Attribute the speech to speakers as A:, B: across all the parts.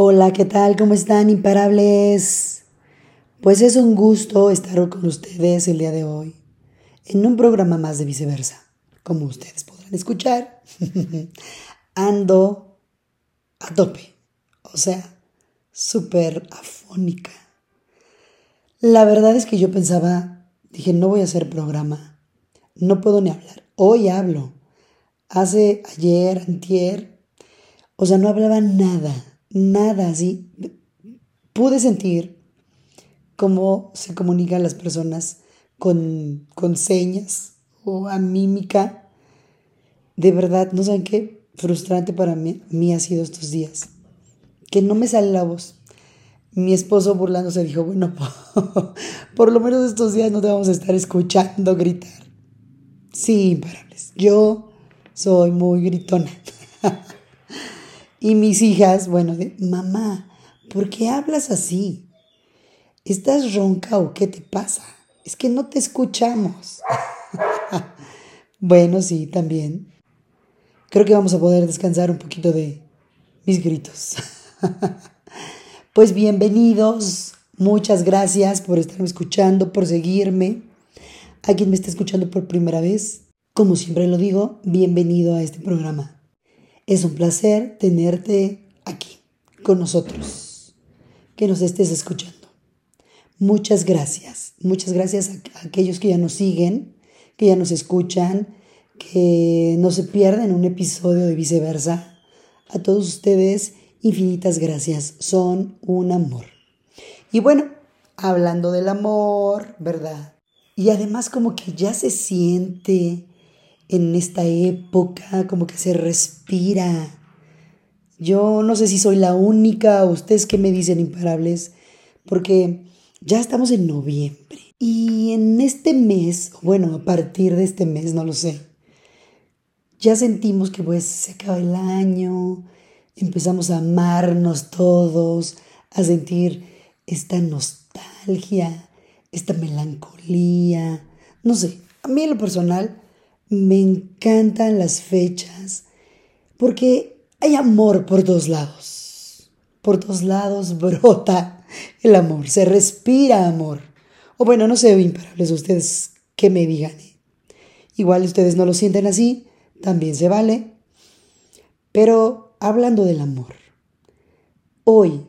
A: Hola, ¿qué tal? ¿Cómo están, imparables? Pues es un gusto estar con ustedes el día de hoy en un programa más de viceversa. Como ustedes podrán escuchar, ando a tope, o sea, súper afónica. La verdad es que yo pensaba, dije, no voy a hacer programa, no puedo ni hablar. Hoy hablo. Hace ayer, antier, o sea, no hablaba nada nada así. Pude sentir cómo se comunican las personas con, con señas o a mímica. De verdad, no saben qué frustrante para mí, mí ha sido estos días. Que no me sale la voz. Mi esposo burlándose dijo, bueno, por lo menos estos días no te vamos a estar escuchando gritar. Sí, imparables. Yo soy muy gritona. Y mis hijas, bueno, de, mamá, ¿por qué hablas así? ¿Estás ronca o qué te pasa? Es que no te escuchamos. bueno, sí, también. Creo que vamos a poder descansar un poquito de mis gritos. pues bienvenidos, muchas gracias por estarme escuchando, por seguirme. A quien me está escuchando por primera vez, como siempre lo digo, bienvenido a este programa. Es un placer tenerte aquí con nosotros, que nos estés escuchando. Muchas gracias, muchas gracias a, aquellos que ya nos siguen, que ya nos escuchan, que no se pierden un episodio de viceversa. A todos ustedes, infinitas gracias, son un amor. Y bueno, hablando del amor, ¿verdad? Y además como que ya se siente en esta época, como que se respira. Yo no sé si soy la única ustedes que me dicen imparables, porque ya estamos en noviembre. Y en este mes, bueno, a partir de este mes, no lo sé, ya sentimos que pues se acaba el año, empezamos a amarnos todos, a sentir esta nostalgia, esta melancolía, no sé, a mí en lo personal me encantan las fechas porque hay amor por dos lados. Por dos lados brota el amor, se respira amor. O bueno, no sé, imparables ustedes que me digan. Igual ustedes no lo sienten así, también se vale. Pero hablando del amor, hoy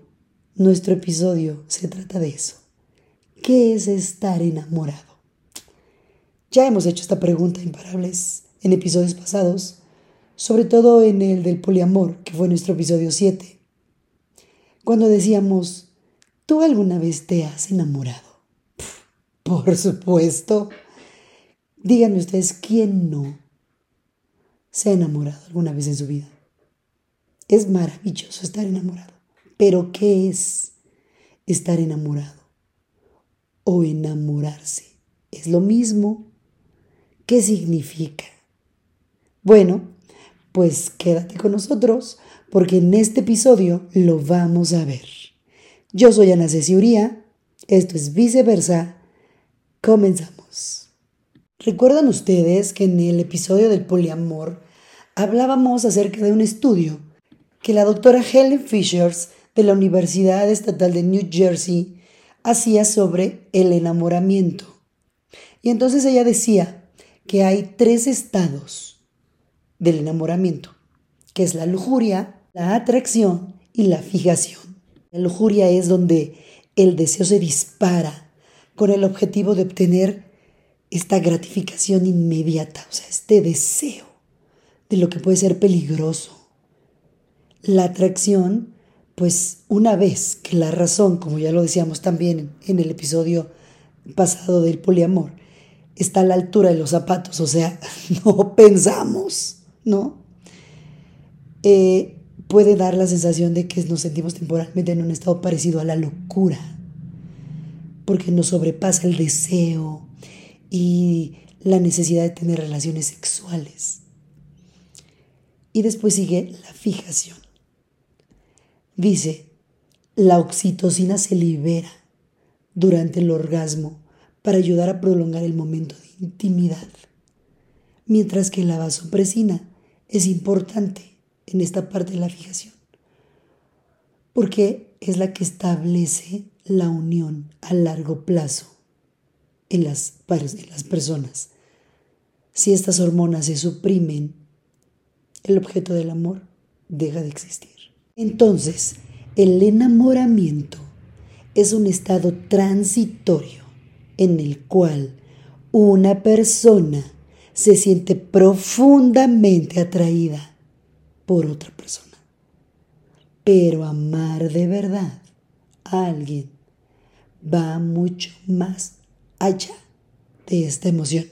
A: nuestro episodio se trata de eso. ¿Qué es estar enamorado? Ya hemos hecho esta pregunta imparables en episodios pasados, sobre todo en el del poliamor, que fue nuestro episodio 7, cuando decíamos, ¿tú alguna vez te has enamorado? por supuesto. Díganme ustedes, ¿quién no se ha enamorado alguna vez en su vida? Es maravilloso estar enamorado. Pero ¿qué es estar enamorado? O enamorarse. ¿Es lo mismo? ¿Qué significa? Bueno, pues quédate con nosotros porque en este episodio lo vamos a ver. Yo soy Ana Ceciuría, esto es viceversa. Comenzamos. ¿Recuerdan ustedes que en el episodio del poliamor hablábamos acerca de un estudio que la doctora Helen Fishers de la Universidad Estatal de New Jersey hacía sobre el enamoramiento? Y entonces ella decía que hay tres estados del enamoramiento, que es la lujuria, la atracción y la fijación. La lujuria es donde el deseo se dispara con el objetivo de obtener esta gratificación inmediata, o sea, este deseo de lo que puede ser peligroso. La atracción, pues una vez que la razón, como ya lo decíamos también en el episodio pasado del poliamor, está a la altura de los zapatos, o sea, no pensamos, ¿no? Eh, puede dar la sensación de que nos sentimos temporalmente en un estado parecido a la locura, porque nos sobrepasa el deseo y la necesidad de tener relaciones sexuales. Y después sigue la fijación. Dice, la oxitocina se libera durante el orgasmo para ayudar a prolongar el momento de intimidad, mientras que la vasopresina es importante en esta parte de la fijación, porque es la que establece la unión a largo plazo en las, en las personas. Si estas hormonas se suprimen, el objeto del amor deja de existir. Entonces, el enamoramiento es un estado transitorio en el cual una persona se siente profundamente atraída por otra persona. Pero amar de verdad a alguien va mucho más allá de esta emoción.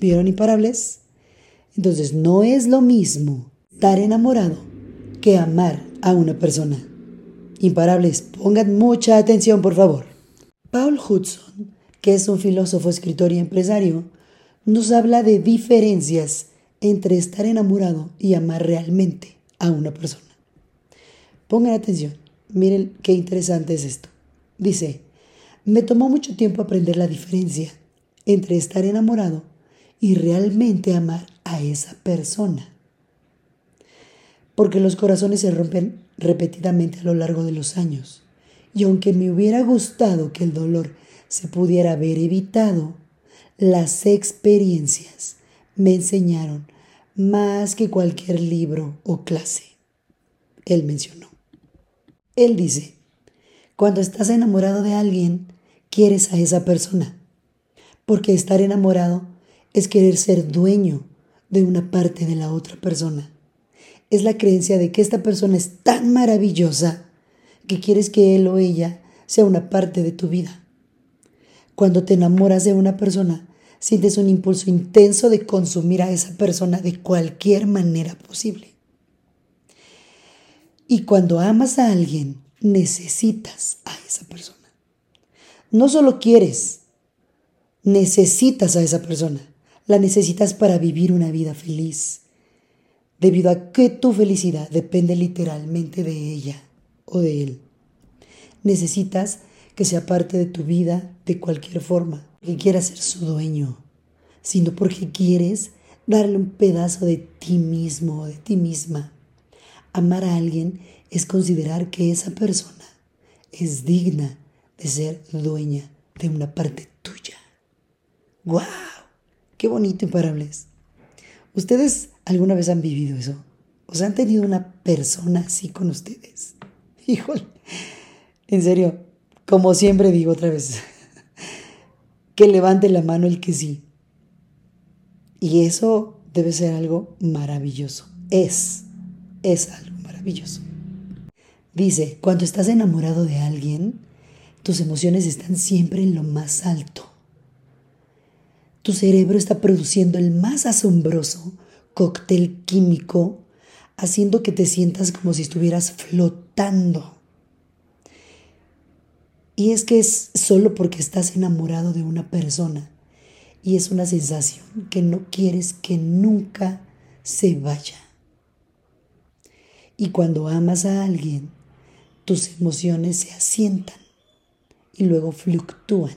A: ¿Vieron imparables? Entonces no es lo mismo estar enamorado que amar a una persona. Imparables, pongan mucha atención por favor. Paul Hudson, que es un filósofo, escritor y empresario, nos habla de diferencias entre estar enamorado y amar realmente a una persona. Pongan atención, miren qué interesante es esto. Dice, me tomó mucho tiempo aprender la diferencia entre estar enamorado y realmente amar a esa persona. Porque los corazones se rompen repetidamente a lo largo de los años. Y aunque me hubiera gustado que el dolor se pudiera haber evitado, las experiencias me enseñaron más que cualquier libro o clase. Él mencionó. Él dice, cuando estás enamorado de alguien, quieres a esa persona, porque estar enamorado es querer ser dueño de una parte de la otra persona. Es la creencia de que esta persona es tan maravillosa que quieres que él o ella sea una parte de tu vida. Cuando te enamoras de una persona, sientes un impulso intenso de consumir a esa persona de cualquier manera posible. Y cuando amas a alguien, necesitas a esa persona. No solo quieres, necesitas a esa persona la necesitas para vivir una vida feliz, debido a que tu felicidad depende literalmente de ella o de él. Necesitas que sea parte de tu vida de cualquier forma, que quieras ser su dueño, sino porque quieres darle un pedazo de ti mismo o de ti misma. Amar a alguien es considerar que esa persona es digna de ser dueña de una parte tuya. ¡Guau! Qué bonito, imparables. ¿Ustedes alguna vez han vivido eso? ¿O sea, han tenido una persona así con ustedes? Híjole, en serio, como siempre digo otra vez, que levante la mano el que sí. Y eso debe ser algo maravilloso. Es, es algo maravilloso. Dice, cuando estás enamorado de alguien, tus emociones están siempre en lo más alto. Tu cerebro está produciendo el más asombroso cóctel químico, haciendo que te sientas como si estuvieras flotando. Y es que es solo porque estás enamorado de una persona y es una sensación que no quieres que nunca se vaya. Y cuando amas a alguien, tus emociones se asientan y luego fluctúan.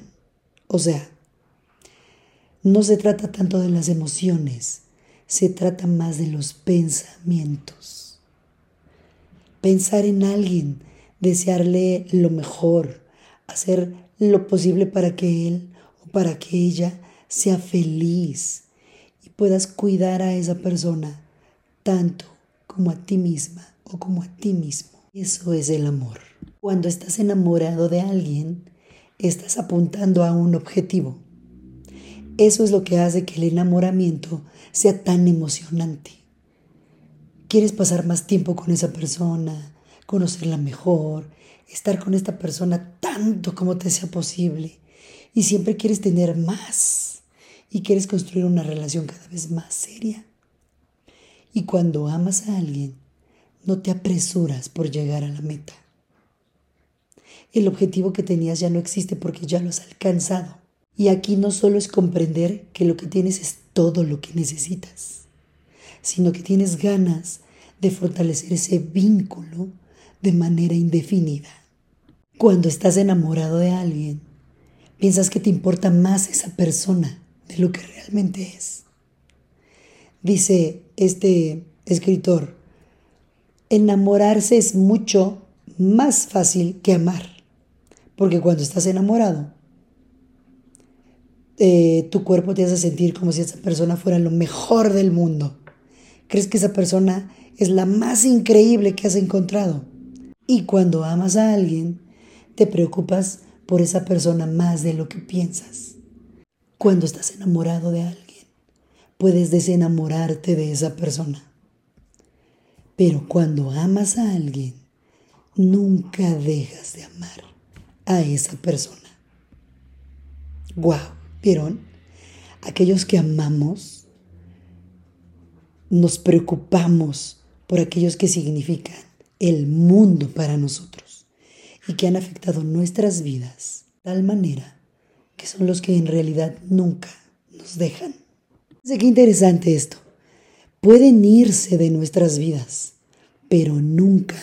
A: O sea, no se trata tanto de las emociones, se trata más de los pensamientos. Pensar en alguien, desearle lo mejor, hacer lo posible para que él o para que ella sea feliz y puedas cuidar a esa persona tanto como a ti misma o como a ti mismo. Eso es el amor. Cuando estás enamorado de alguien, estás apuntando a un objetivo. Eso es lo que hace que el enamoramiento sea tan emocionante. Quieres pasar más tiempo con esa persona, conocerla mejor, estar con esta persona tanto como te sea posible. Y siempre quieres tener más y quieres construir una relación cada vez más seria. Y cuando amas a alguien, no te apresuras por llegar a la meta. El objetivo que tenías ya no existe porque ya lo has alcanzado. Y aquí no solo es comprender que lo que tienes es todo lo que necesitas, sino que tienes ganas de fortalecer ese vínculo de manera indefinida. Cuando estás enamorado de alguien, piensas que te importa más esa persona de lo que realmente es. Dice este escritor, enamorarse es mucho más fácil que amar. Porque cuando estás enamorado, eh, tu cuerpo te hace sentir como si esa persona fuera lo mejor del mundo. Crees que esa persona es la más increíble que has encontrado. Y cuando amas a alguien, te preocupas por esa persona más de lo que piensas. Cuando estás enamorado de alguien, puedes desenamorarte de esa persona. Pero cuando amas a alguien, nunca dejas de amar a esa persona. ¡Wow! ¿Vieron? Aquellos que amamos, nos preocupamos por aquellos que significan el mundo para nosotros y que han afectado nuestras vidas de tal manera que son los que en realidad nunca nos dejan. qué interesante esto. Pueden irse de nuestras vidas, pero nunca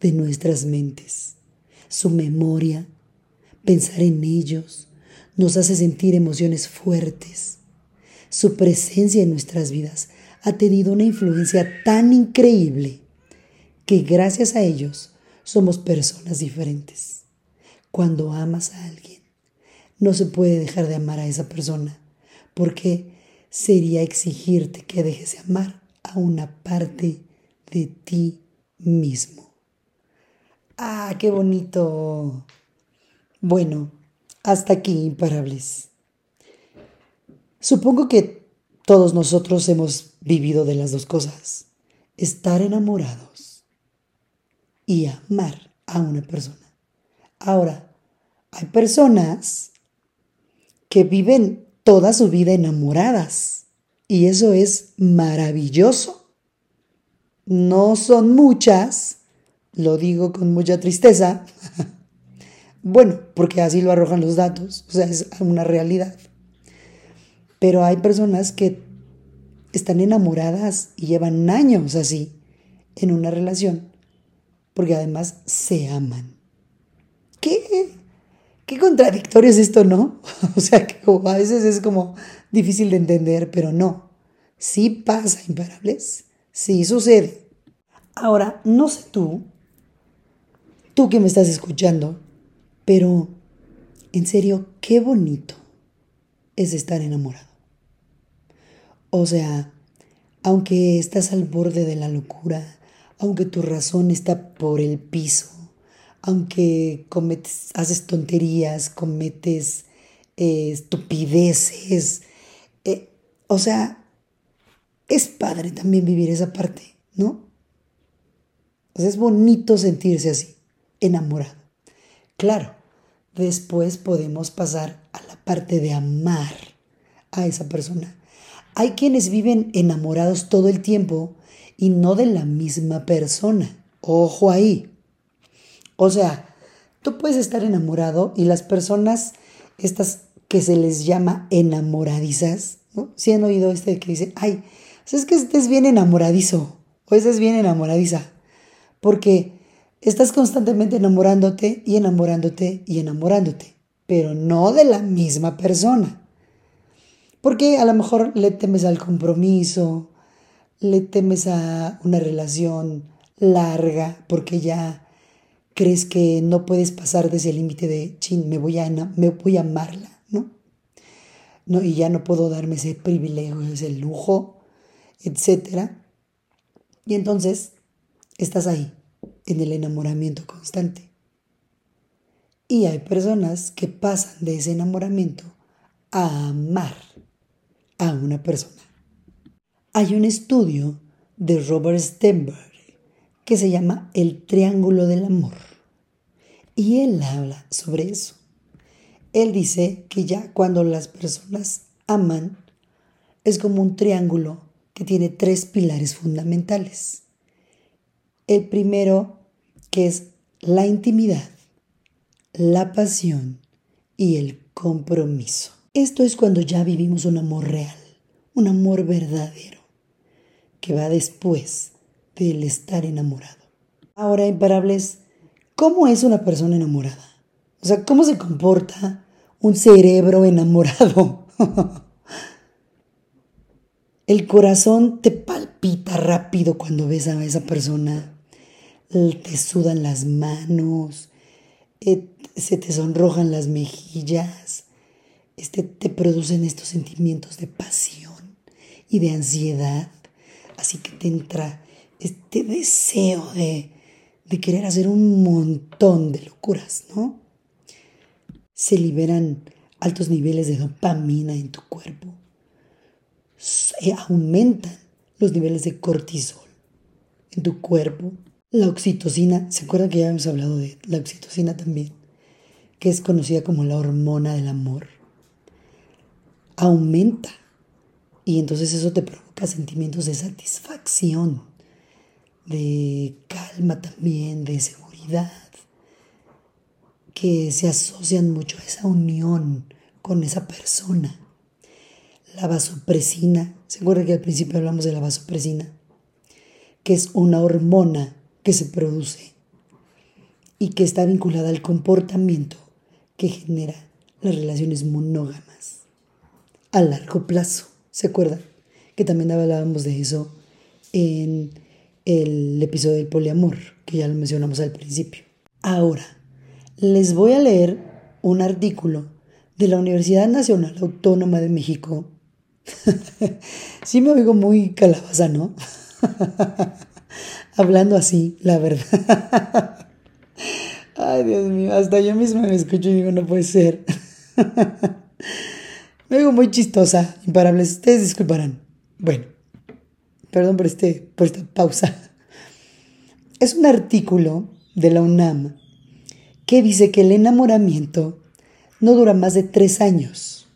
A: de nuestras mentes. Su memoria, pensar en ellos, nos hace sentir emociones fuertes. Su presencia en nuestras vidas ha tenido una influencia tan increíble que gracias a ellos somos personas diferentes. Cuando amas a alguien, no se puede dejar de amar a esa persona, porque sería exigirte que dejes de amar a una parte de ti mismo. Ah, qué bonito. Bueno, hasta aquí, imparables. Supongo que todos nosotros hemos vivido de las dos cosas. Estar enamorados y amar a una persona. Ahora, hay personas que viven toda su vida enamoradas y eso es maravilloso. No son muchas, lo digo con mucha tristeza. bueno, porque así lo arrojan los datos, o sea, es una realidad. Pero hay personas que están enamoradas y llevan años así en una relación porque además se aman. ¿Qué, qué contradictorio es esto, no? o sea, que a veces es como difícil de entender, pero no. Sí pasa, imparables. Sí sucede. Ahora, no sé tú, tú que me estás escuchando, pero en serio, qué bonito es estar enamorado. O sea, aunque estás al borde de la locura, aunque tu razón está por el piso, aunque cometes, haces tonterías, cometes eh, estupideces. Eh, o sea, es padre también vivir esa parte, ¿no? O sea, es bonito sentirse así, enamorado. Claro, después podemos pasar a la parte de amar a esa persona. Hay quienes viven enamorados todo el tiempo y no de la misma persona. Ojo ahí. O sea, tú puedes estar enamorado y las personas, estas que se les llama enamoradizas, ¿no? Si han oído este que dice, ay, es que estés bien enamoradizo o es bien enamoradiza, porque estás constantemente enamorándote y enamorándote y enamorándote, pero no de la misma persona. Porque a lo mejor le temes al compromiso, le temes a una relación larga porque ya crees que no puedes pasar desde el límite de, chin, me voy a, me voy a amarla, ¿no? ¿no? Y ya no puedo darme ese privilegio, ese lujo, etc. Y entonces estás ahí, en el enamoramiento constante. Y hay personas que pasan de ese enamoramiento a amar a una persona. Hay un estudio de Robert Stenberg que se llama El Triángulo del Amor. Y él habla sobre eso. Él dice que ya cuando las personas aman, es como un triángulo que tiene tres pilares fundamentales. El primero, que es la intimidad, la pasión y el compromiso. Esto es cuando ya vivimos un amor real, un amor verdadero que va después del estar enamorado. Ahora, imparables, ¿cómo es una persona enamorada? O sea, ¿cómo se comporta un cerebro enamorado? El corazón te palpita rápido cuando ves a esa persona. te sudan las manos, eh, se te sonrojan las mejillas, este, te producen estos sentimientos de pasión y de ansiedad. Así que te entra este deseo de, de querer hacer un montón de locuras, ¿no? Se liberan altos niveles de dopamina en tu cuerpo. Se aumentan los niveles de cortisol en tu cuerpo. La oxitocina, ¿se acuerdan que ya hemos hablado de la oxitocina también? Que es conocida como la hormona del amor. Aumenta. Y entonces eso te sentimientos de satisfacción, de calma también, de seguridad, que se asocian mucho a esa unión con esa persona. La vasopresina, ¿se acuerdan que al principio hablamos de la vasopresina? Que es una hormona que se produce y que está vinculada al comportamiento que genera las relaciones monógamas a largo plazo. ¿Se acuerdan? Que también hablábamos de eso en el episodio del poliamor, que ya lo mencionamos al principio. Ahora, les voy a leer un artículo de la Universidad Nacional Autónoma de México. sí me oigo muy calabaza, ¿no? Hablando así, la verdad. Ay, Dios mío, hasta yo misma me escucho y digo, no puede ser. me oigo muy chistosa, imparables. Ustedes disculparán. Bueno, perdón por, este, por esta pausa. Es un artículo de la UNAM que dice que el enamoramiento no dura más de tres años.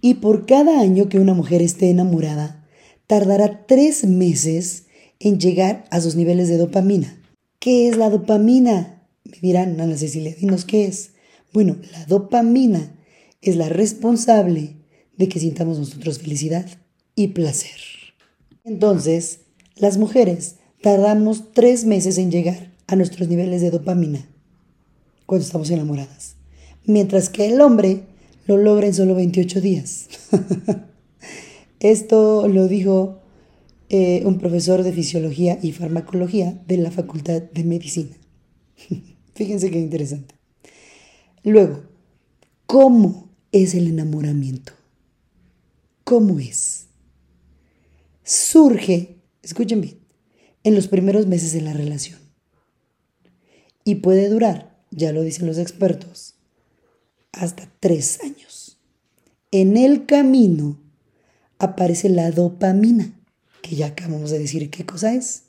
A: Y por cada año que una mujer esté enamorada, tardará tres meses en llegar a sus niveles de dopamina. ¿Qué es la dopamina? Me dirán, Ana Cecilia, dinos qué es. Bueno, la dopamina es la responsable de que sintamos nosotros felicidad y placer. Entonces, las mujeres tardamos tres meses en llegar a nuestros niveles de dopamina cuando estamos enamoradas, mientras que el hombre lo logra en solo 28 días. Esto lo dijo eh, un profesor de fisiología y farmacología de la Facultad de Medicina. Fíjense qué interesante. Luego, ¿cómo es el enamoramiento? ¿Cómo es? Surge, escuchen bien, en los primeros meses de la relación. Y puede durar ya lo dicen los expertos, hasta tres años. En el camino aparece la dopamina, que ya acabamos de decir qué cosa es,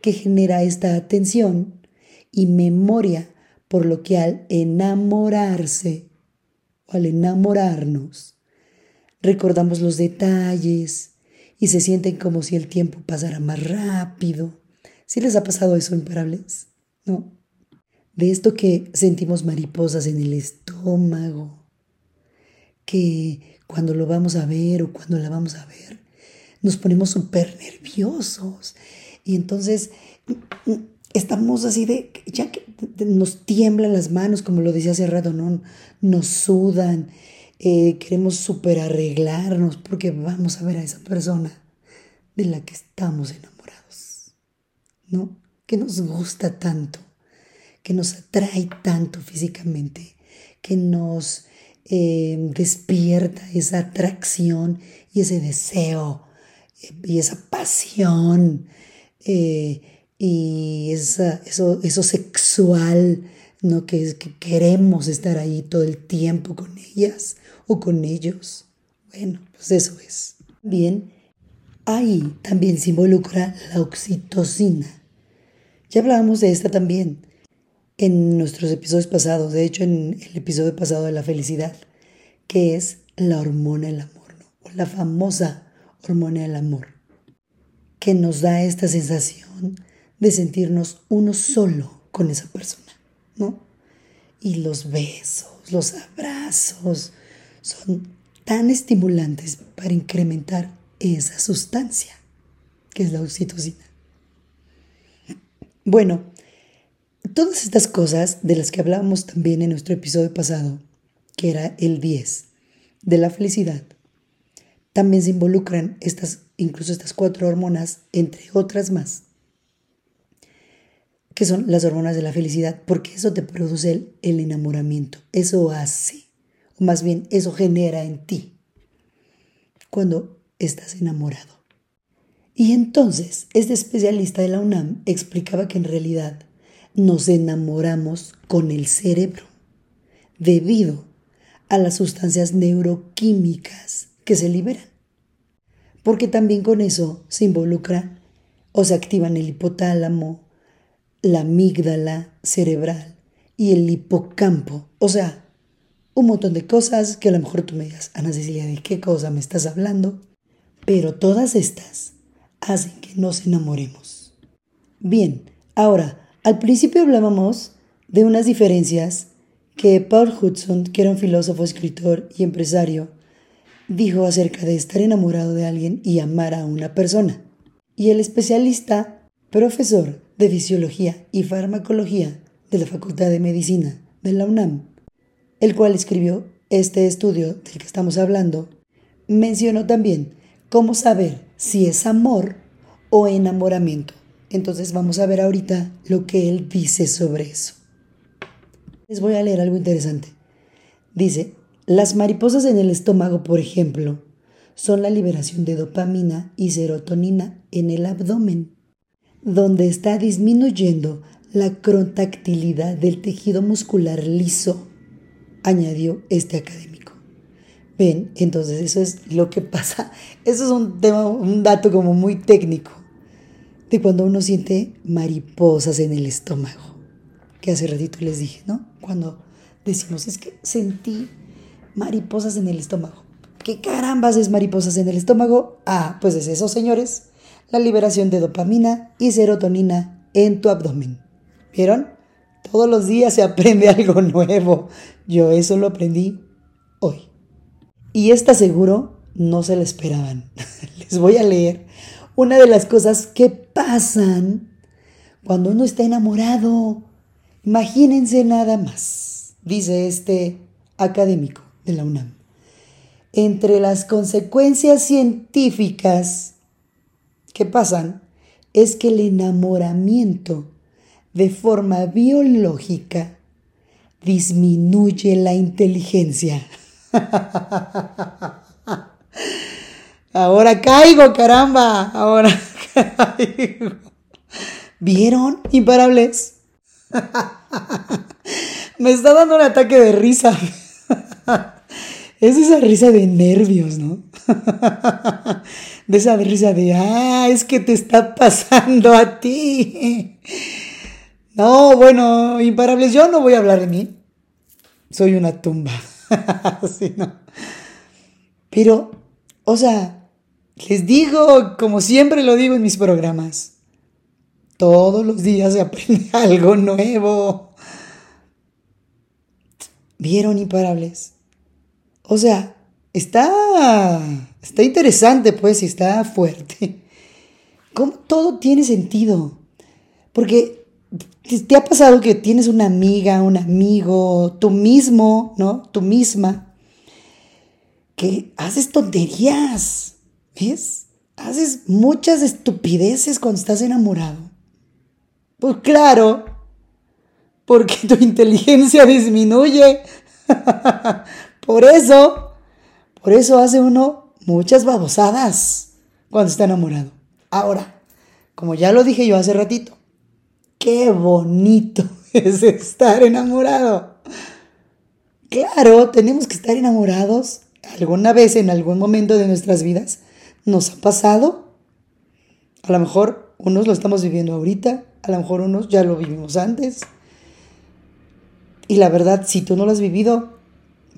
A: que genera esta atención y memoria, por lo que al enamorarse o al enamorarnos, recordamos los detalles y se sienten como si el tiempo pasara más rápido. ¿Sí les ha pasado eso, imparables? ¿No? de esto que sentimos mariposas en el estómago, que cuando lo vamos a ver o cuando la vamos a ver, nos ponemos súper nerviosos. Y entonces estamos así de, ya que nos tiemblan las manos, como lo decía hace rato, ¿no? Nos sudan, eh, queremos súper arreglarnos porque vamos a ver a esa persona de la que estamos enamorados, ¿no? Que nos gusta tanto que nos atrae tanto físicamente, que nos eh, despierta esa atracción y ese deseo eh, y esa pasión y esa, eso, eso sexual, ¿no? Que, que queremos estar ahí todo el tiempo con ellas o con ellos. Bueno, pues eso es. Bien, ahí también se involucra la oxitocina. Ya hablábamos de esta también en nuestros episodios pasados, de hecho en el episodio pasado de la felicidad, que es la hormona del amor, o la famosa hormona del amor, que nos da esta sensación de sentirnos uno solo con esa persona, ¿no? Y los besos, los abrazos son tan estimulantes para incrementar esa sustancia, que es la oxitocina. Bueno, Todas estas cosas de las que hablábamos también en nuestro episodio pasado, que era el 10 de la felicidad, también se involucran estas, incluso estas cuatro hormonas, entre otras más, que son las hormonas de la felicidad, porque eso te produce el, el enamoramiento, eso hace, o más bien eso genera en ti cuando estás enamorado. Y entonces, este especialista de la UNAM explicaba que en realidad nos enamoramos con el cerebro, debido a las sustancias neuroquímicas que se liberan. Porque también con eso se involucra o se activan el hipotálamo, la amígdala cerebral y el hipocampo. O sea, un montón de cosas que a lo mejor tú me digas, Ana Cecilia, ¿de qué cosa me estás hablando? Pero todas estas hacen que nos enamoremos. Bien, ahora, al principio hablábamos de unas diferencias que Paul Hudson, que era un filósofo, escritor y empresario, dijo acerca de estar enamorado de alguien y amar a una persona. Y el especialista, profesor de Fisiología y Farmacología de la Facultad de Medicina de la UNAM, el cual escribió este estudio del que estamos hablando, mencionó también cómo saber si es amor o enamoramiento. Entonces vamos a ver ahorita lo que él dice sobre eso. Les voy a leer algo interesante. Dice, las mariposas en el estómago, por ejemplo, son la liberación de dopamina y serotonina en el abdomen, donde está disminuyendo la contactilidad del tejido muscular liso, añadió este académico. Ven, entonces eso es lo que pasa. Eso es un tema, un dato como muy técnico de cuando uno siente mariposas en el estómago, que hace ratito les dije, ¿no? Cuando decimos, es que sentí mariposas en el estómago. ¿Qué carambas es mariposas en el estómago? Ah, pues es eso, señores. La liberación de dopamina y serotonina en tu abdomen. ¿Vieron? Todos los días se aprende algo nuevo. Yo eso lo aprendí hoy. Y esta seguro no se la esperaban. Les voy a leer una de las cosas que pasan cuando uno está enamorado. Imagínense nada más, dice este académico de la UNAM entre las consecuencias científicas que pasan es que el enamoramiento de forma biológica disminuye la inteligencia. Ahora caigo, caramba. Ahora caigo. ¿Vieron? Imparables. Me está dando un ataque de risa. Es esa risa de nervios, ¿no? De esa risa de, ah, es que te está pasando a ti. No, bueno, imparables, yo no voy a hablar de mí. Soy una tumba. sí, no. Pero, o sea, les digo, como siempre lo digo en mis programas, todos los días se aprende algo nuevo. ¿Vieron imparables? O sea, está, está interesante, pues, y está fuerte. ¿Cómo todo tiene sentido? Porque te ha pasado que tienes una amiga, un amigo, tú mismo, ¿no? Tú misma, que haces tonterías, ¿ves? Haces muchas estupideces cuando estás enamorado. Pues claro, porque tu inteligencia disminuye. Por eso, por eso hace uno muchas babosadas cuando está enamorado. Ahora, como ya lo dije yo hace ratito, qué bonito es estar enamorado. Claro, tenemos que estar enamorados alguna vez en algún momento de nuestras vidas. ¿Nos ha pasado? A lo mejor unos lo estamos viviendo ahorita, a lo mejor unos ya lo vivimos antes. Y la verdad, si tú no lo has vivido,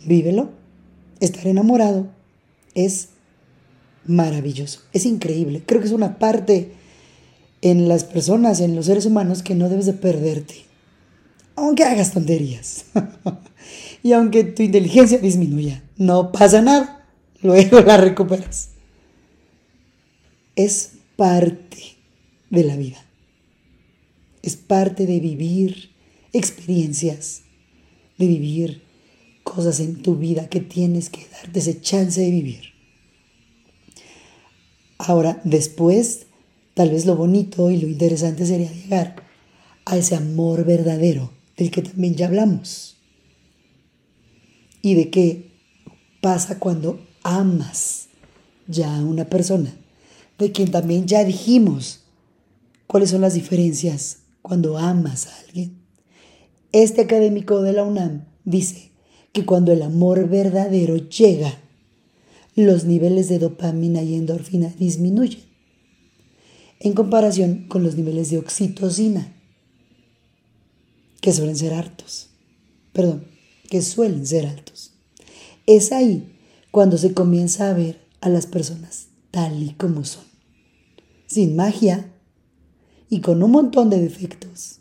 A: vívelo. Estar enamorado es maravilloso, es increíble. Creo que es una parte en las personas, en los seres humanos, que no debes de perderte. Aunque hagas tonterías. y aunque tu inteligencia disminuya, no pasa nada. Luego la recuperas. Es parte de la vida. Es parte de vivir experiencias, de vivir cosas en tu vida que tienes que darte ese chance de vivir. Ahora, después, tal vez lo bonito y lo interesante sería llegar a ese amor verdadero del que también ya hablamos. Y de qué pasa cuando amas ya a una persona, de quien también ya dijimos cuáles son las diferencias cuando amas a alguien. Este académico de la UNAM dice que cuando el amor verdadero llega, los niveles de dopamina y endorfina disminuyen en comparación con los niveles de oxitocina, que suelen ser altos. Perdón, que suelen ser altos. Es ahí cuando se comienza a ver a las personas tal y como son, sin magia y con un montón de defectos,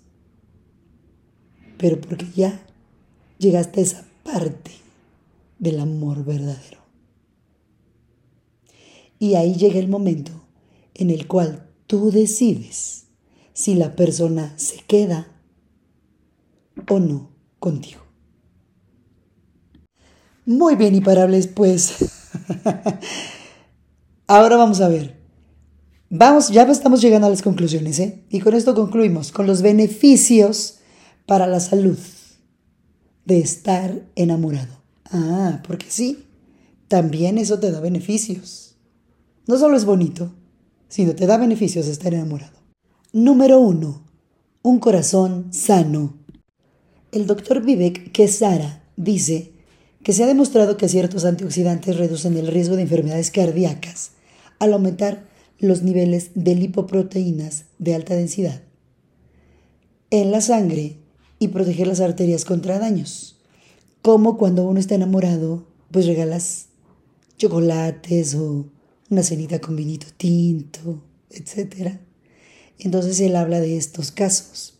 A: pero porque ya llegaste a esa parte del amor verdadero. Y ahí llega el momento en el cual tú decides si la persona se queda o no contigo. Muy bien, imparables, pues. Ahora vamos a ver. Vamos, ya estamos llegando a las conclusiones, ¿eh? Y con esto concluimos, con los beneficios para la salud de estar enamorado. Ah, porque sí, también eso te da beneficios. No solo es bonito, sino te da beneficios estar enamorado. Número uno, un corazón sano. El doctor Vivek Kesara dice que se ha demostrado que ciertos antioxidantes reducen el riesgo de enfermedades cardíacas al aumentar los niveles de lipoproteínas de alta densidad en la sangre y proteger las arterias contra daños. Como cuando uno está enamorado, pues regalas chocolates o una cenita con vinito tinto, etc. Entonces él habla de estos casos,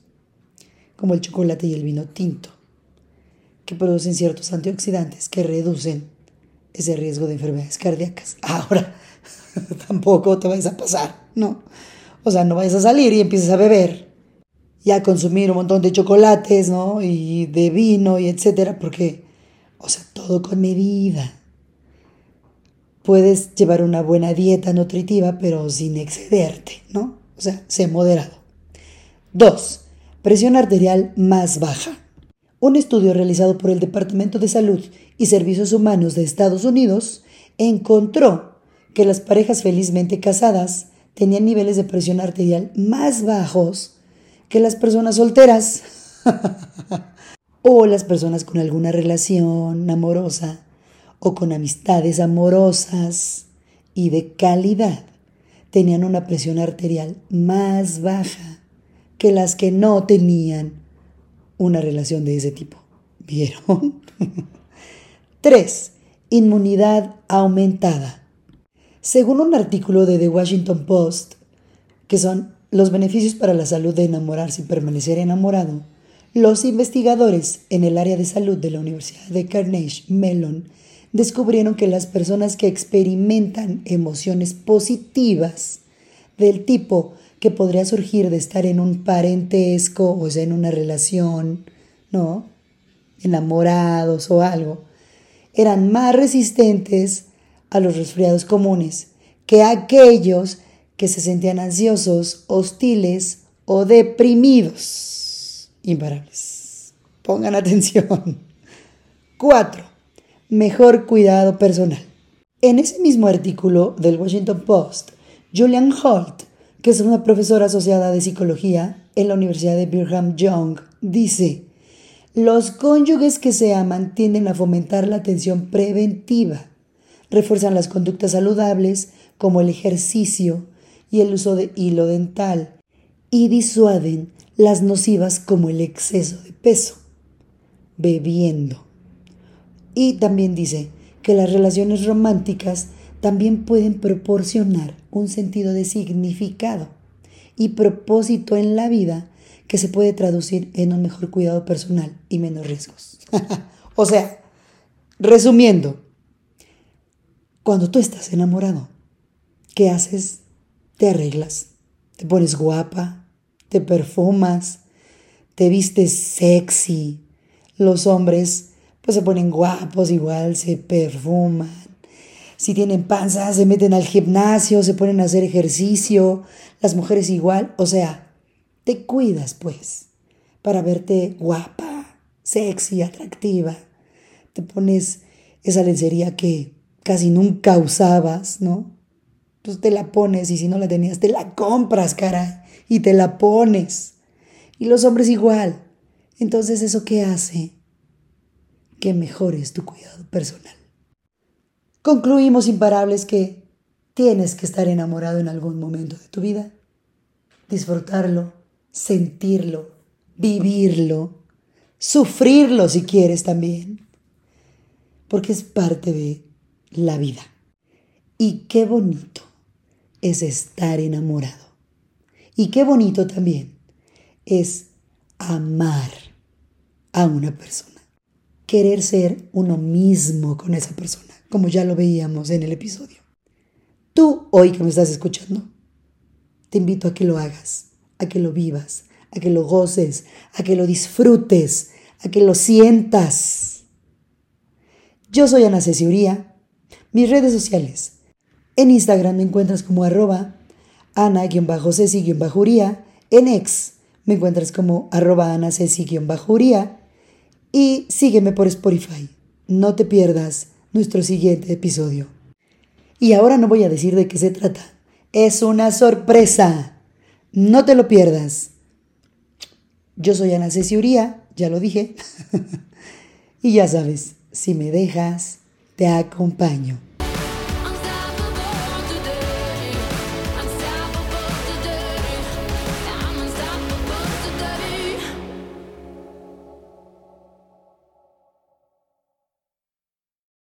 A: como el chocolate y el vino tinto, que producen ciertos antioxidantes que reducen ese riesgo de enfermedades cardíacas. Ahora, tampoco te vayas a pasar, ¿no? O sea, no vayas a salir y empieces a beber y a consumir un montón de chocolates, ¿no? Y de vino y etcétera, porque, o sea, todo con medida. Puedes llevar una buena dieta nutritiva, pero sin excederte, ¿no? O sea, sé moderado. 2. Presión arterial más baja. Un estudio realizado por el Departamento de Salud y Servicios Humanos de Estados Unidos encontró que las parejas felizmente casadas tenían niveles de presión arterial más bajos que las personas solteras o las personas con alguna relación amorosa o con amistades amorosas y de calidad tenían una presión arterial más baja que las que no tenían una relación de ese tipo. ¿Vieron? 3. Inmunidad aumentada. Según un artículo de The Washington Post, que son los beneficios para la salud de enamorarse y permanecer enamorado, los investigadores en el área de salud de la Universidad de Carnegie Mellon descubrieron que las personas que experimentan emociones positivas del tipo que podría surgir de estar en un parentesco, o sea, en una relación, ¿no? Enamorados o algo, eran más resistentes a los resfriados comunes que aquellos que se sentían ansiosos, hostiles o deprimidos. Imparables. Pongan atención. 4. Mejor cuidado personal. En ese mismo artículo del Washington Post, Julian Holt, que es una profesora asociada de psicología en la Universidad de Brigham Young, dice, los cónyuges que se aman tienden a fomentar la atención preventiva refuerzan las conductas saludables como el ejercicio y el uso de hilo dental y disuaden las nocivas como el exceso de peso, bebiendo. Y también dice que las relaciones románticas también pueden proporcionar un sentido de significado y propósito en la vida que se puede traducir en un mejor cuidado personal y menos riesgos. o sea, resumiendo, cuando tú estás enamorado, ¿qué haces? Te arreglas, te pones guapa, te perfumas, te vistes sexy. Los hombres pues se ponen guapos igual, se perfuman. Si tienen panza, se meten al gimnasio, se ponen a hacer ejercicio. Las mujeres igual, o sea, te cuidas pues. para verte guapa, sexy, atractiva. Te pones esa lencería que casi nunca usabas, ¿no? Pues te la pones y si no la tenías, te la compras, cara, y te la pones. Y los hombres igual. Entonces, ¿eso qué hace? Que mejores tu cuidado personal. Concluimos imparables que tienes que estar enamorado en algún momento de tu vida, disfrutarlo, sentirlo, vivirlo, sufrirlo si quieres también, porque es parte de la vida. Y qué bonito es estar enamorado. Y qué bonito también es amar a una persona. Querer ser uno mismo con esa persona, como ya lo veíamos en el episodio. Tú, hoy que me estás escuchando, te invito a que lo hagas, a que lo vivas, a que lo goces, a que lo disfrutes, a que lo sientas. Yo soy Ana Ceciuría. Mis redes sociales. En Instagram me encuentras como arroba ana-ceci-uría. En ex me encuentras como arroba ana-uría. Y sígueme por Spotify. No te pierdas nuestro siguiente episodio. Y ahora no voy a decir de qué se trata. Es una sorpresa. No te lo pierdas. Yo soy Ana Ceciuría, ya lo dije. y ya sabes, si me dejas, te acompaño.